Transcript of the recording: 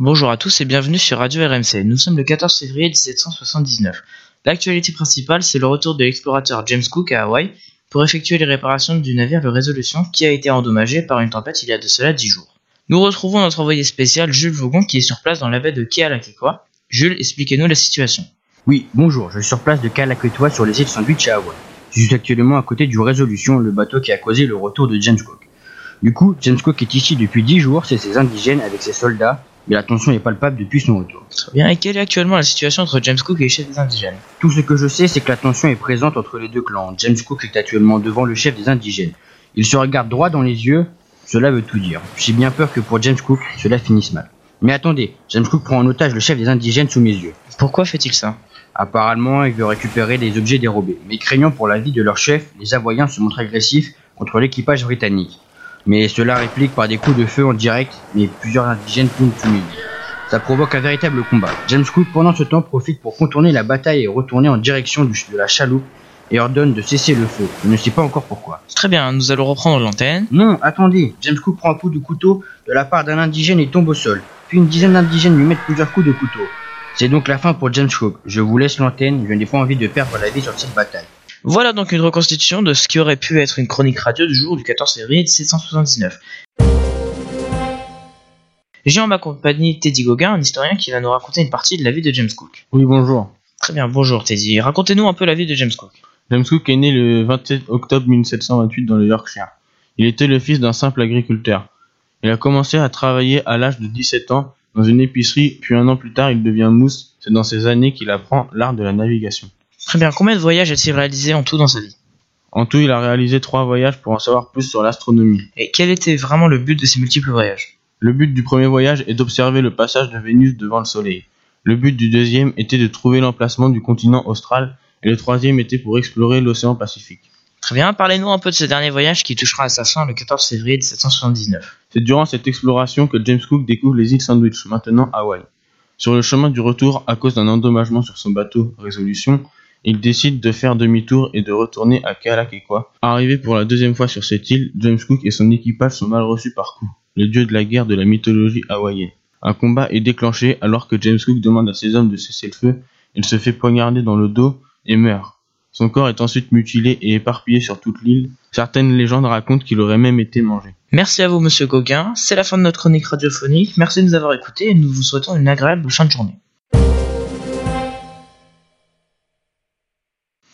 Bonjour à tous et bienvenue sur Radio RMC. Nous sommes le 14 février 1779. L'actualité principale, c'est le retour de l'explorateur James Cook à Hawaï pour effectuer les réparations du navire Le Résolution qui a été endommagé par une tempête il y a de cela 10 jours. Nous retrouvons notre envoyé spécial Jules Vaugon qui est sur place dans la baie de Kealakekwa. Jules, expliquez-nous la situation. Oui, bonjour, je suis sur place de Kealakekwa sur les îles Sandwich à Hawaï. Je suis actuellement à côté du Résolution, le bateau qui a causé le retour de James Cook. Du coup, James Cook est ici depuis 10 jours, c'est ses indigènes avec ses soldats, mais la tension est palpable depuis son retour. Très bien, et quelle est actuellement la situation entre James Cook et les chefs des indigènes? Tout ce que je sais, c'est que la tension est présente entre les deux clans. James Cook est actuellement devant le chef des indigènes. Il se regarde droit dans les yeux, cela veut tout dire. J'ai bien peur que pour James Cook, cela finisse mal. Mais attendez, James Cook prend en otage le chef des indigènes sous mes yeux. Pourquoi fait-il ça? Apparemment, il veut récupérer des objets dérobés. Mais craignant pour la vie de leur chef, les Hawaïens se montrent agressifs contre l'équipage britannique. Mais cela réplique par des coups de feu en direct, mais plusieurs indigènes tombent yeux. Ça provoque un véritable combat. James Cook, pendant ce temps, profite pour contourner la bataille et retourner en direction du- de la chaloupe et ordonne de cesser le feu. Je ne sais pas encore pourquoi. Très bien, nous allons reprendre l'antenne. Non, attendez. James Cook prend un coup de couteau de la part d'un indigène et tombe au sol. Puis une dizaine d'indigènes lui mettent plusieurs coups de couteau. C'est donc la fin pour James Cook. Je vous laisse l'antenne, je n'ai pas envie de perdre la vie sur cette bataille. Voilà donc une reconstitution de ce qui aurait pu être une chronique radio du jour du 14 février 1779. J'ai en ma compagnie Teddy Gauguin, un historien qui va nous raconter une partie de la vie de James Cook. Oui, bonjour. Très bien, bonjour Teddy. Racontez-nous un peu la vie de James Cook. James Cook est né le 27 octobre 1728 dans le Yorkshire. Il était le fils d'un simple agriculteur. Il a commencé à travailler à l'âge de 17 ans dans une épicerie, puis un an plus tard il devient mousse. C'est dans ces années qu'il apprend l'art de la navigation. Très bien, combien de voyages a-t-il réalisé en tout dans sa vie? En tout, il a réalisé trois voyages pour en savoir plus sur l'astronomie. Et quel était vraiment le but de ces multiples voyages? Le but du premier voyage est d'observer le passage de Vénus devant le Soleil. Le but du deuxième était de trouver l'emplacement du continent austral, et le troisième était pour explorer l'océan Pacifique. Très bien, parlez-nous un peu de ce dernier voyage qui touchera à sa fin le 14 février 1779. C'est durant cette exploration que James Cook découvre les îles Sandwich, maintenant Hawaï. Sur le chemin du retour, à cause d'un endommagement sur son bateau Résolution, il décide de faire demi-tour et de retourner à Kealakekwa. Arrivé pour la deuxième fois sur cette île, James Cook et son équipage sont mal reçus par Ku, le dieu de la guerre de la mythologie hawaïenne. Un combat est déclenché alors que James Cook demande à ses hommes de cesser le feu. Il se fait poignarder dans le dos et meurt. Son corps est ensuite mutilé et éparpillé sur toute l'île. Certaines légendes racontent qu'il aurait même été mangé. Merci à vous, monsieur Gauguin. C'est la fin de notre chronique radiophonique. Merci de nous avoir écoutés et nous vous souhaitons une agréable fin de journée.